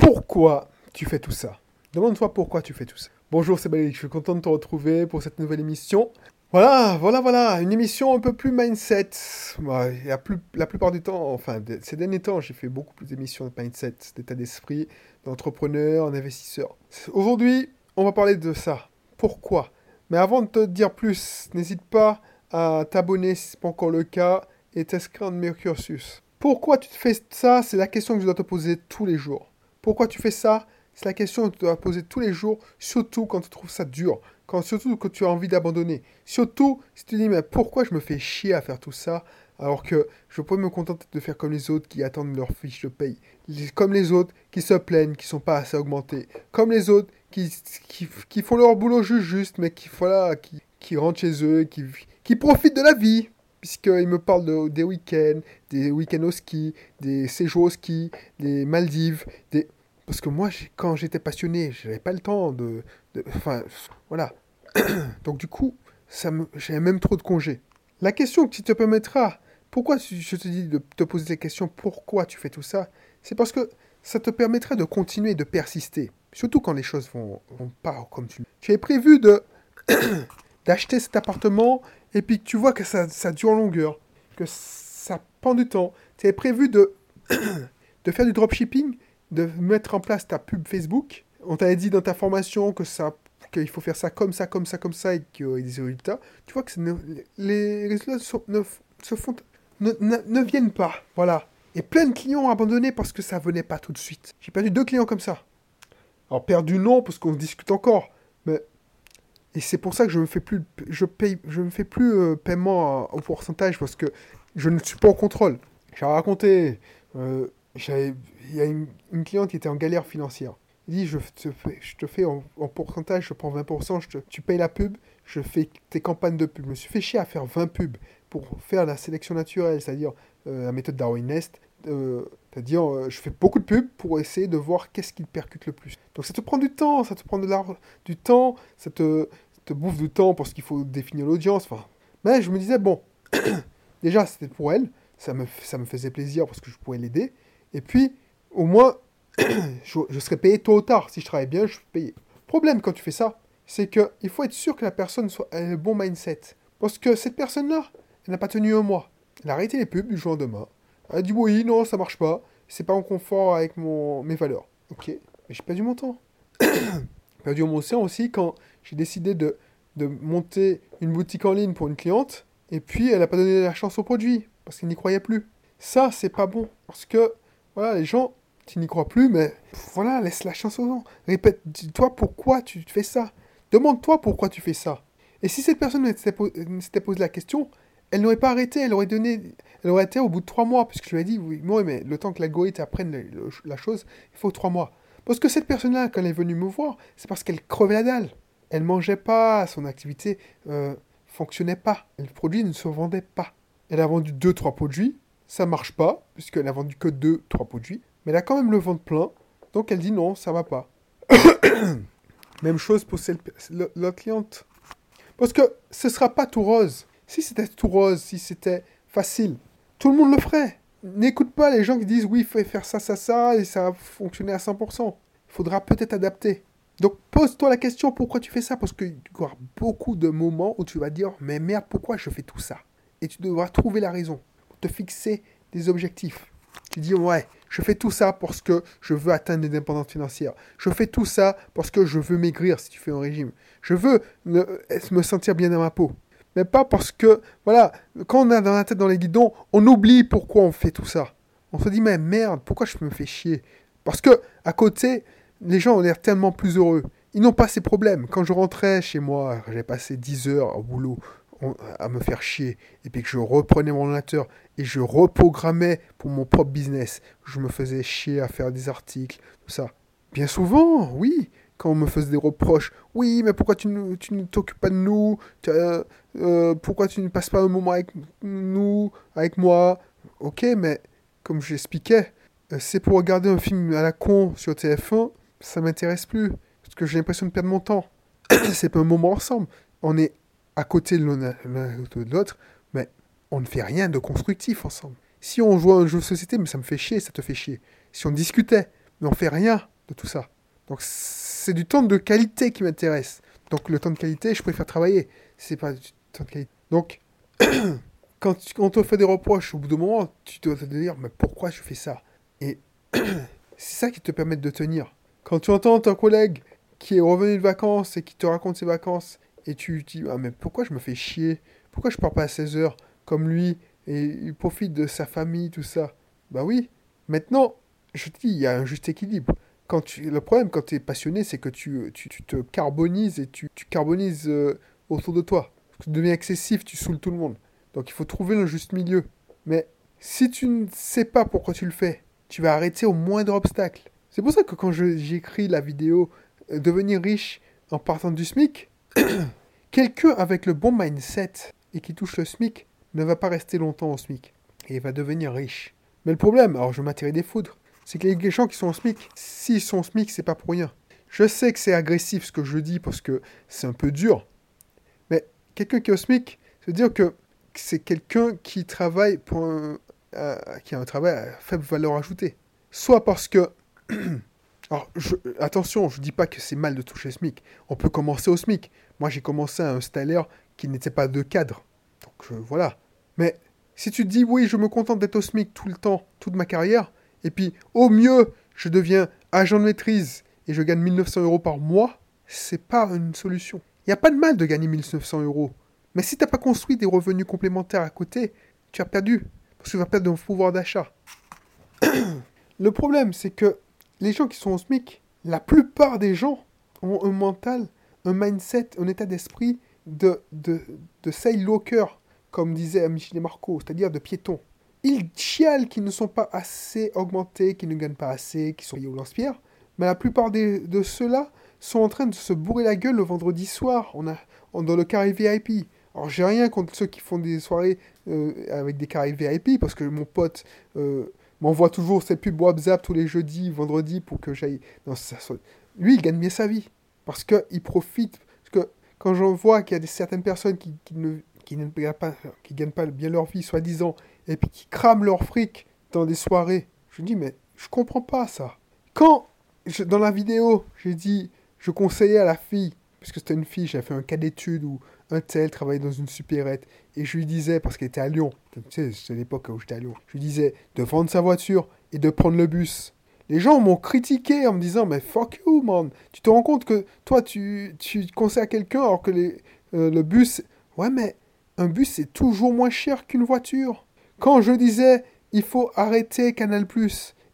pourquoi tu fais tout ça? Demande-toi pourquoi tu fais tout ça. Bonjour, c'est Balik, je suis content de te retrouver pour cette nouvelle émission. Voilà, voilà, voilà, une émission un peu plus mindset. la, plupart du temps, enfin, ces derniers temps, j'ai fait beaucoup plus d'émissions de mindset, d'état d'esprit, d'entrepreneur, d'investisseur. Aujourd'hui, on va parler de ça. Pourquoi? Mais avant de te dire plus, n'hésite pas à t'abonner si ce n'est pas encore le cas et t'inscrire dans mes cursus. Pourquoi tu fais ça? C'est la question que je dois te poser tous les jours. Pourquoi tu fais ça? C'est la question que tu dois poser tous les jours, surtout quand tu trouves ça dur, surtout quand tu as envie d'abandonner. Surtout si tu dis, mais pourquoi je me fais chier à faire tout ça alors que je pourrais me contenter de faire comme les autres qui attendent leur fiche de paye. Comme les autres qui se plaignent, qui sont pas assez augmentés. Comme les autres qui, qui, font leur boulot juste, juste mais qui, voilà, qui, qui rentrent chez eux, qui, qui profitent de la vie puisqu'il me parle de, des week-ends, des week-ends au ski, des séjours au ski, des Maldives, des... Parce que moi, quand j'étais passionné, je n'avais pas le temps de... Enfin, voilà. Donc du coup, j'avais même trop de congés. La question que tu te permettras, pourquoi je te dis de te poser la question, pourquoi tu fais tout ça? C'est parce que ça te permettrait de continuer de persister. Surtout quand les choses vont, vont pas comme tu... Tu avais prévu de... d'acheter cet appartement et puis tu vois que ça, ça dure en longueur, que ça prend du temps. Tu avais prévu de, de faire du dropshipping, de mettre en place ta pub Facebook. On t'avait dit dans ta formation que ça qu'il faut faire ça comme ça, comme ça, comme ça, et qu'il y a des résultats. Tu vois que les résultats ne, se font, ne, ne, viennent pas. Voilà. Et plein de clients ont abandonné parce que ça venait pas tout de suite. J'ai perdu deux clients comme ça. Alors perdu non, parce qu'on discute encore. Mais et c'est pour ça que je ne fais plus, je je me fais plus euh, paiement au pourcentage parce que je ne suis pas en contrôle. J'ai raconté, euh, il y a une, cliente qui était en galère financière. Il dit, je te fais, je te fais en, pourcentage, je prends 20%, je te, tu payes la pub, je fais tes campagnes de pub. Je me suis fait chier à faire 20 pubs pour faire la sélection naturelle, c'est-à-dire euh, la méthode Darwin Nest. c'est-à-dire, je fais beaucoup de pubs pour essayer de voir qu'est-ce qui percute le plus. Donc ça te prend du temps, ça te prend de du temps, ça te, te bouffe du temps parce qu'il faut définir l'audience. Mais je me disais, bon, déjà c'était pour elle, ça me, ça me faisait plaisir parce que je pouvais l'aider. Et puis, au moins, je, serais payé tôt ou tard. Si je travaille bien, je suis payé. Problème quand tu fais ça, c'est qu'il faut être sûr que la personne soit, ait le bon mindset. Parce que cette personne-là, elle n'a pas tenu un mois. Elle a arrêté les pubs du jour au lendemain. Elle a dit oui, non, ça marche pas. C'est pas en confort avec mon, mes valeurs. Ok, mais j'ai perdu mon temps. perdu mon temps aussi quand j'ai décidé de, de monter une boutique en ligne pour une cliente, et puis elle n'a pas donné la chance au produit, parce qu'elle n'y croyait plus. Ça, c'est pas bon, parce que, voilà, les gens, tu n'y crois plus, mais voilà, laisse la chance aux gens. Répète, dis-toi pourquoi tu fais ça. Demande-toi pourquoi tu fais ça. Et si cette personne ne s'était posé la question, elle n'aurait pas arrêté, elle aurait donné, elle aurait été au bout de trois mois, puisque je lui ai dit, oui, mais le temps que l'algorithme apprenne la chose, il faut trois mois. Parce que cette personne-là, quand elle est venue me voir, c'est parce qu'elle crevait la dalle. Elle mangeait pas, son activité euh, fonctionnait pas. Le produit ne se vendait pas. Elle a vendu 2-3 produits, ça marche pas, puisqu'elle a vendu que 2-3 produits, mais elle a quand même le ventre plein, donc elle dit non, ça va pas. même chose pour l'autre cliente. Parce que ce sera pas tout rose. Si c'était tout rose, si c'était facile, tout le monde le ferait. N'écoute pas les gens qui disent oui, il faut faire ça, ça, ça, et ça va fonctionner à 100%. Il faudra peut-être adapter. Donc pose-toi la question pourquoi tu fais ça? Parce qu'il y aura beaucoup de moments où tu vas dire mais merde, pourquoi je fais tout ça? Et tu devras trouver la raison, te fixer des objectifs. Tu dis ouais, je fais tout ça parce que je veux atteindre l'indépendance financière. Je fais tout ça parce que je veux maigrir si tu fais un régime. Je veux me sentir bien dans ma peau. Mais pas parce que, voilà, quand on a dans la tête dans les guidons, on oublie pourquoi on fait tout ça. On se dit mais merde, pourquoi je me fais chier? Parce que à côté, les gens ont l'air tellement plus heureux. Ils n'ont pas ces problèmes. Quand je rentrais chez moi, j'ai passé 10 heures au boulot à me faire chier, et puis que je reprenais mon ordinateur et je reprogrammais pour mon propre business, je me faisais chier à faire des articles, tout ça. Bien souvent, oui, quand on me faisait des reproches, oui, mais pourquoi tu ne tu t'occupes pas de nous? Euh, euh, Pourquoi tu ne passes pas un moment avec nous, avec moi? Ok, mais comme j'expliquais, euh, c'est pour regarder un film à la con sur TF1 ça m'intéresse plus. Parce que j'ai l'impression de perdre mon temps. c'est pas un moment ensemble. On est à côté de l'autre, mais on ne fait rien de constructif ensemble. Si on joue à un jeu de société, mais ça me fait chier, ça te fait chier. Si on discutait, mais on fait rien. de tout ça. Donc c'est du temps de qualité qui m'intéresse. Donc le temps de qualité, je préfère travailler. C'est pas du temps de qualité. Donc quand on te fait des reproches, au bout d'un moment, tu dois te dire mais pourquoi je fais ça? Et c'est ça qui te permet de tenir. Quand tu entends ton collègue qui est revenu de vacances et qui te raconte ses vacances et tu dis ah mais pourquoi je me fais chier? Pourquoi je pars pas à 16 heures comme lui et il profite de sa famille tout ça? Bah oui. Maintenant, je te dis il y a un juste équilibre. Quand tu, le problème quand tu es passionné, c'est que tu, tu, te carbonises et tu, tu carbonises euh, autour de toi. Tu deviens excessif, tu saoules tout le monde. Donc il faut trouver le juste milieu. Mais si tu ne sais pas pourquoi tu le fais, tu vas arrêter au moindre obstacle. C'est pour ça que quand j'écris la vidéo euh, Devenir riche en partant du SMIC, quelqu'un avec le bon mindset et qui touche le SMIC ne va pas rester longtemps au SMIC. Et va devenir riche. Mais le problème, alors je m'attirer des foudres, c'est que les gens qui sont au SMIC, s'ils sont au SMIC, c'est pas pour rien. Je sais que c'est agressif ce que je dis parce que c'est un peu dur. Mais quelqu'un qui est au SMIC, c'est dire que c'est quelqu'un qui travaille pour un, euh, qui a un travail à faible valeur ajoutée. Soit parce que alors, attention, je ne dis pas que c'est mal de toucher SMIC. On peut commencer au SMIC. Moi, j'ai commencé à un stellaire qui n'était pas de cadre. Donc, euh, voilà. Mais si tu te dis, oui, je me contente d'être au SMIC tout le temps, toute ma carrière, et puis, au mieux, je deviens agent de maîtrise et je gagne 1900 euros par mois, c'est pas une solution. Il n'y a pas de mal de gagner 1900 euros. Mais si tu n'as pas construit des revenus complémentaires à côté, tu as perdu. Parce que tu vas perdre ton pouvoir d'achat. Le problème, c'est que les gens qui sont au SMIC, la plupart des gens ont un mental, un mindset, un état d'esprit de, de, de sailloker, comme disait Michel Marco, c'est-à-dire de piétons. Ils chialent qu'ils ne sont pas assez augmentés, qu'ils ne gagnent pas assez, qu'ils sont payés au lance-pierre, mais la plupart de ceux-là sont en train de se bourrer la gueule le vendredi soir on a, dans le carré VIP. Alors j'ai rien contre ceux qui font des soirées euh, avec des carrés VIP, parce que mon pote euh, m'envoie toujours ses pubs WhatsApp tous les jeudis, vendredis pour que j'aille. Non, ça, lui, il gagne bien sa vie. Parce qu'il profite. Parce que quand j'en vois qu'il y a des, certaines personnes qui, ne, qui, ne gagnent pas, qui gagnent pas bien leur vie, soi-disant, et puis qui crament leur fric dans des soirées, je me dis, mais je comprends pas ça. Quand, dans la vidéo, j'ai dit, je conseillais à la fille, puisque c'était une fille, j'avais fait un cas d'étude où un tel travaillait dans une supérette, et je lui disais, parce qu'elle était à Lyon, tu c'est l'époque où j'étais à Lyon, je lui disais de vendre sa voiture et de prendre le bus. Les gens m'ont critiqué en me disant, mais fuck you, man. Tu te rends compte que toi, tu, tu conseilles à quelqu'un alors que euh, le bus. Ouais, mais un bus, c'est toujours moins cher qu'une voiture. Quand je disais, il faut arrêter Canal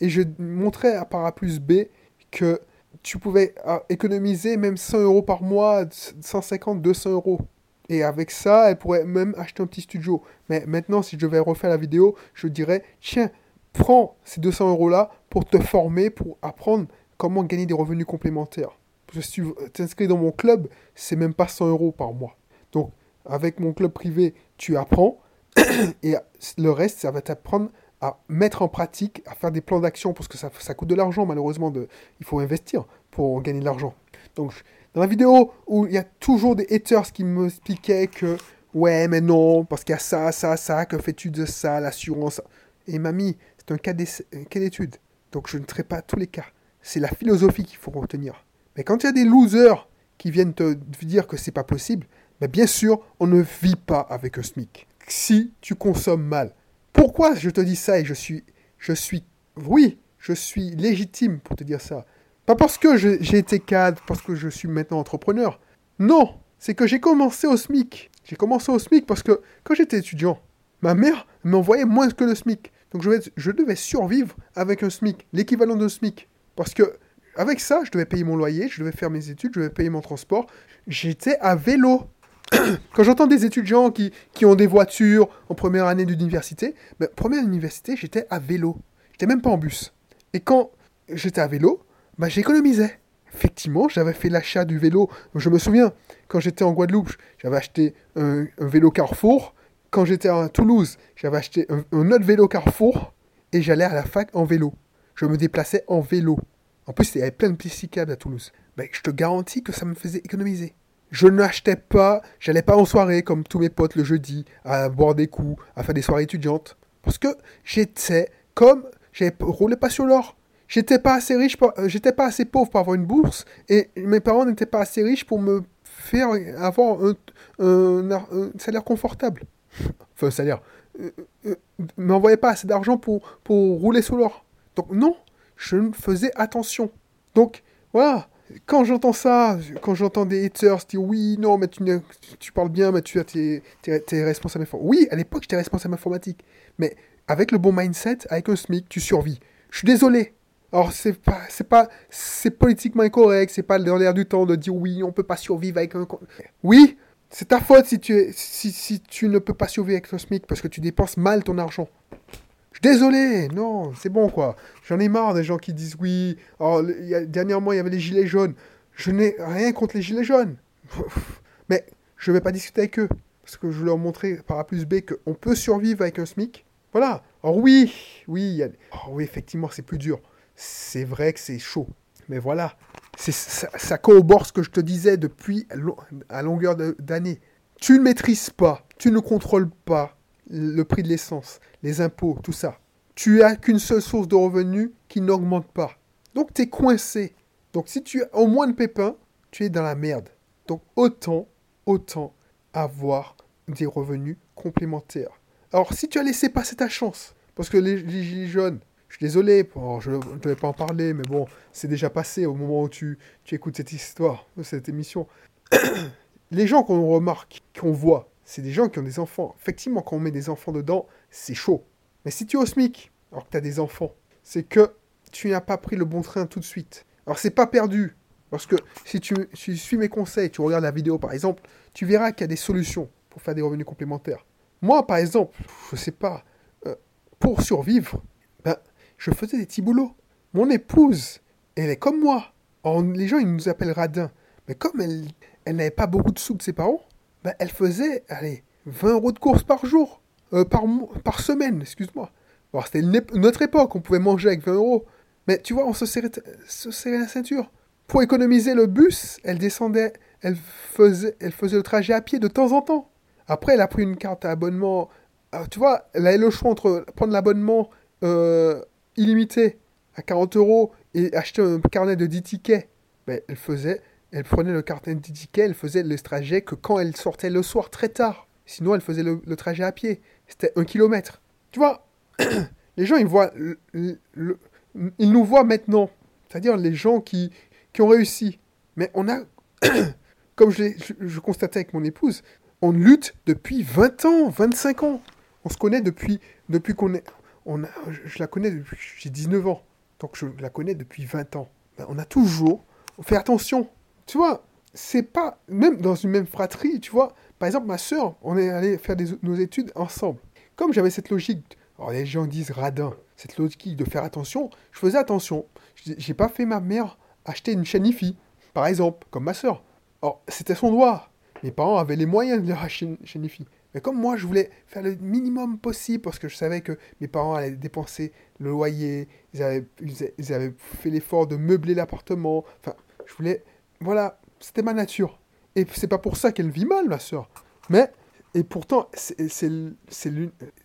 et je montrais à Paraplus B que tu pouvais ah, économiser même 100 euros par mois, 150, 200 euros. Et avec ça, elle pourrait même acheter un petit studio. Mais maintenant, si je vais refaire la vidéo, je dirais, tiens, prends ces 200 euros-là pour te former, pour apprendre comment gagner des revenus complémentaires. Je suis inscrit dans mon club, c'est même pas 100 euros par mois. Donc, avec mon club privé, tu apprends. et le reste, ça va t'apprendre à mettre en pratique, à faire des plans d'action, parce que ça, ça coûte de l'argent, malheureusement. Il faut investir pour gagner de l'argent. Donc, dans la vidéo où il y a toujours des haters qui me expliquaient que ouais, mais non, parce qu'il y a ça, ça, ça, que fais-tu de ça, l'assurance? Et mamie, c'est un cas d'étude. Donc je ne traite pas tous les cas. C'est la philosophie qu'il faut retenir. Mais quand il y a des losers qui viennent te dire que c'est pas possible, ben bien sûr, on ne vit pas avec un SMIC. Si tu consommes mal. Pourquoi je te dis ça et je suis, je suis, oui, je suis légitime pour te dire ça. Pas parce que j'ai été cadre, parce que je suis maintenant entrepreneur. Non, c'est que j'ai commencé au SMIC. J'ai commencé au SMIC parce que quand j'étais étudiant, ma mère m'envoyait moins que le SMIC. Donc je, je devais survivre avec un SMIC, l'équivalent d'un SMIC. Parce que avec ça, je devais payer mon loyer, je devais faire mes études, je devais payer mon transport. J'étais à vélo. Quand j'entends des étudiants qui, qui, ont des voitures en première année d'université, ben, première université, j'étais à vélo. J'étais même pas en bus. Et quand j'étais à vélo, bah, j'économisais. Effectivement, j'avais fait l'achat du vélo. Je me souviens, quand j'étais en Guadeloupe, j'avais acheté un, vélo Carrefour. Quand j'étais à Toulouse, j'avais acheté un, autre vélo Carrefour. Et j'allais à la fac en vélo. Je me déplaçais en vélo. En plus, il y avait plein de pistes à Toulouse. Ben, je te garantis que ça me faisait économiser. Je n'achetais pas, j'allais pas en soirée comme tous mes potes le jeudi, à boire des coups, à faire des soirées étudiantes. Parce que j'étais comme, j'avais roulé pas sur l'or. J'étais pas assez riche, euh, j'étais pas assez pauvre pour avoir une bourse, et mes parents n'étaient pas assez riches pour me faire avoir un, salaire confortable. Enfin, salaire. Euh, euh, m'envoyait pas assez d'argent pour, pour rouler sous l'or. Donc non, je faisais attention. Donc voilà, quand j'entends ça, quand j'entends des haters dire oui, non, mais tu, parles bien, mais tu es, es, responsable informatique. Oui, à l'époque, j'étais responsable informatique. Mais avec le bon mindset, avec un SMIC, tu survis. Je suis désolé. Alors, c'est pas, pas, politiquement incorrect, c'est pas dans l'air du temps de dire oui, on peut pas survivre avec un. Oui, c'est ta faute si tu, si, si tu ne peux pas survivre avec le SMIC parce que tu dépenses mal ton argent. Désolé, non, c'est bon quoi. J'en ai marre des gens qui disent oui. Dernièrement, il y avait les gilets jaunes. Je n'ai rien contre les gilets jaunes. Mais je ne vais pas discuter avec eux. Parce que je leur montrer par A plus B qu'on peut survivre avec un SMIC. Voilà. Alors oui, oui, oh oui, effectivement, c'est plus dur. C'est vrai que c'est chaud. Mais voilà. Ça, ça corrobore ce que je te disais depuis à longueur d'année. Tu ne maîtrises pas, tu ne contrôles pas le prix de l'essence, les impôts, tout ça. Tu as qu'une seule source de revenus qui n'augmente pas. Donc tu es coincé. Donc si tu as au moins de pépins, tu es dans la merde. Donc autant, autant avoir des revenus complémentaires. Alors si tu as laissé passer ta chance, parce que les, gilets jaunes, je suis désolé, je ne devais pas en parler, mais bon, c'est déjà passé au moment où tu, tu écoutes cette histoire, cette émission. les gens qu'on remarque, qu'on voit, c'est des gens qui ont des enfants. Effectivement, quand on met des enfants dedans, c'est chaud. Mais si tu es au SMIC, alors que tu as des enfants, c'est que tu n'as pas pris le bon train tout de suite. Alors c'est pas perdu. Parce que si tu, suis mes conseils, tu regardes la vidéo par exemple, tu verras qu'il y a des solutions pour faire des revenus complémentaires. Moi par exemple, je sais pas, euh, pour survivre, ben, je faisais des petits boulots. Mon épouse, elle est comme moi. les gens ils nous appellent radins. Mais comme elle, elle n'avait pas beaucoup de sous de ses parents, bah, elle faisait, allez, 20 euros de course par jour, euh, par, semaine, excuse-moi. c'était notre époque, on pouvait manger avec 20 euros. Mais tu vois, on se serrait, la ceinture. Pour économiser le bus, elle descendait, elle faisait, le trajet à pied de temps en temps. Après, elle a pris une carte à abonnement. Ah, tu vois, elle avait le choix entre prendre l'abonnement euh, illimité à 40 euros et acheter un carnet de 10 tickets. Ben, elle faisait elle prenait le carton de ticket, elle faisait le trajet que quand elle sortait le soir très tard. Sinon, elle faisait le, trajet à pied. C'était un kilomètre. Tu vois, les gens, ils voient, ils nous voient maintenant. C'est-à-dire les gens qui, qui ont réussi. Mais on a, comme je, je, constatais avec mon épouse, on lutte depuis 20 ans, 25 ans. On se connaît depuis, depuis qu'on est... On a, je la connais depuis j'ai 19 ans. Donc je la connais depuis 20 ans. Ben, on a toujours fait attention tu vois, c'est pas, même dans une même fratrie, tu vois, par exemple, ma soeur, on est allé faire nos études ensemble. Comme j'avais cette logique, alors les gens disent radin, cette logique de faire attention, je faisais attention. J'ai pas fait ma mère acheter une chaîne IFI, par exemple, comme ma soeur. Alors, c'était son droit. Mes parents avaient les moyens de leur acheter une chaîne IFI. Mais comme moi, je voulais faire le minimum possible parce que je savais que mes parents allaient dépenser le loyer, ils avaient, ils avaient fait l'effort de meubler l'appartement. Enfin, je voulais voilà, c'était ma nature. Et c'est pas pour ça qu'elle vit mal, ma soeur. Mais, et pourtant, c'est, elle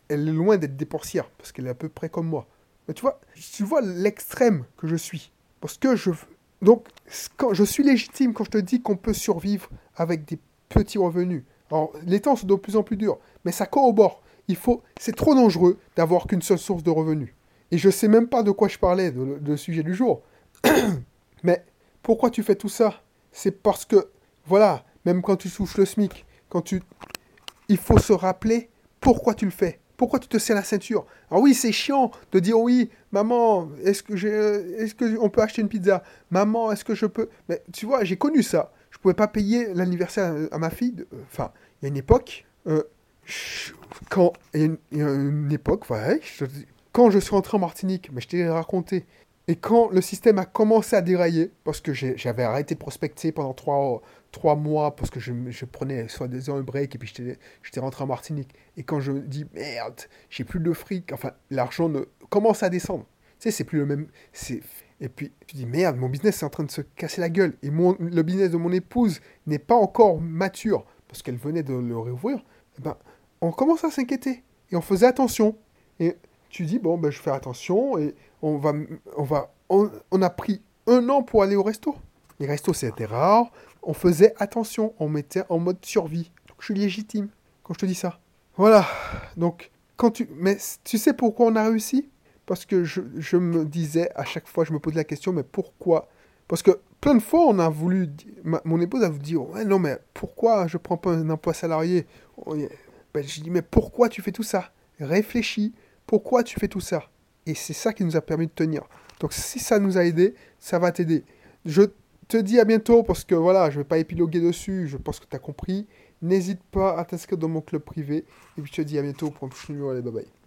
est loin d'être dépensière, parce qu'elle est à peu près comme moi. Mais tu vois, tu vois l'extrême que je suis. Parce que je. Donc, quand je suis légitime quand je te dis qu'on peut survivre avec des petits revenus. Alors, les temps sont de plus en plus durs, mais ça corrobore. Il faut, c'est trop dangereux d'avoir qu'une seule source de revenus. Et je sais même pas de quoi je parlais, de, de sujet du jour. mais pourquoi tu fais tout ça? C'est parce que, voilà, même quand tu souches le SMIC, quand tu... Il faut se rappeler pourquoi tu le fais. Pourquoi tu te serres la ceinture? Alors oui, c'est chiant de dire oui, maman, est-ce que est-ce que peut acheter une pizza? Maman, est-ce que je peux? Mais tu vois, j'ai connu ça. Je pouvais pas payer l'anniversaire à ma fille. Enfin, il y a une époque, euh, quand il y, a une, époque, voilà, quand je suis rentré en Martinique, mais je t'ai raconté, et quand le système a commencé à dérailler, parce que j'avais arrêté de prospecter pendant trois, trois mois, parce que je, je prenais soi-disant un break, et puis j'étais rentré en Martinique. Et quand je me dis, merde, j'ai plus de fric, enfin, l'argent ne, commence à descendre. Tu sais, c'est plus le même. Et puis, tu dis, merde, mon business est en train de se casser la gueule. Et mon, le business de mon épouse n'est pas encore mature, parce qu'elle venait de le réouvrir. Eh ben, on commence à s'inquiéter. Et on faisait attention. Tu dis, bon, ben, je fais attention, et on va, on va, on, on a pris un an pour aller au resto. Les restos, c'était rare. On faisait attention. On mettait en mode survie. Je suis légitime quand je te dis ça. Voilà. Donc, quand tu. Mais tu sais pourquoi on a réussi? Parce que je, je me disais, à chaque fois, je me posais la question, mais pourquoi? Parce que plein de fois, on a voulu. mon épouse a voulu dire non, mais pourquoi je prends pas un emploi salarié? Y- ben, Je dis Mais pourquoi tu fais tout ça? Réfléchis. Pourquoi tu fais tout ça Et c'est ça qui nous a permis de tenir. Donc, si ça nous a aidé, ça va t'aider. Je te dis à bientôt parce que voilà, je vais pas épiloguer dessus. Je pense que tu as compris. N'hésite pas à t'inscrire dans mon club privé. Et puis, je te dis à bientôt pour un prochain numéro. Allez, bye bye.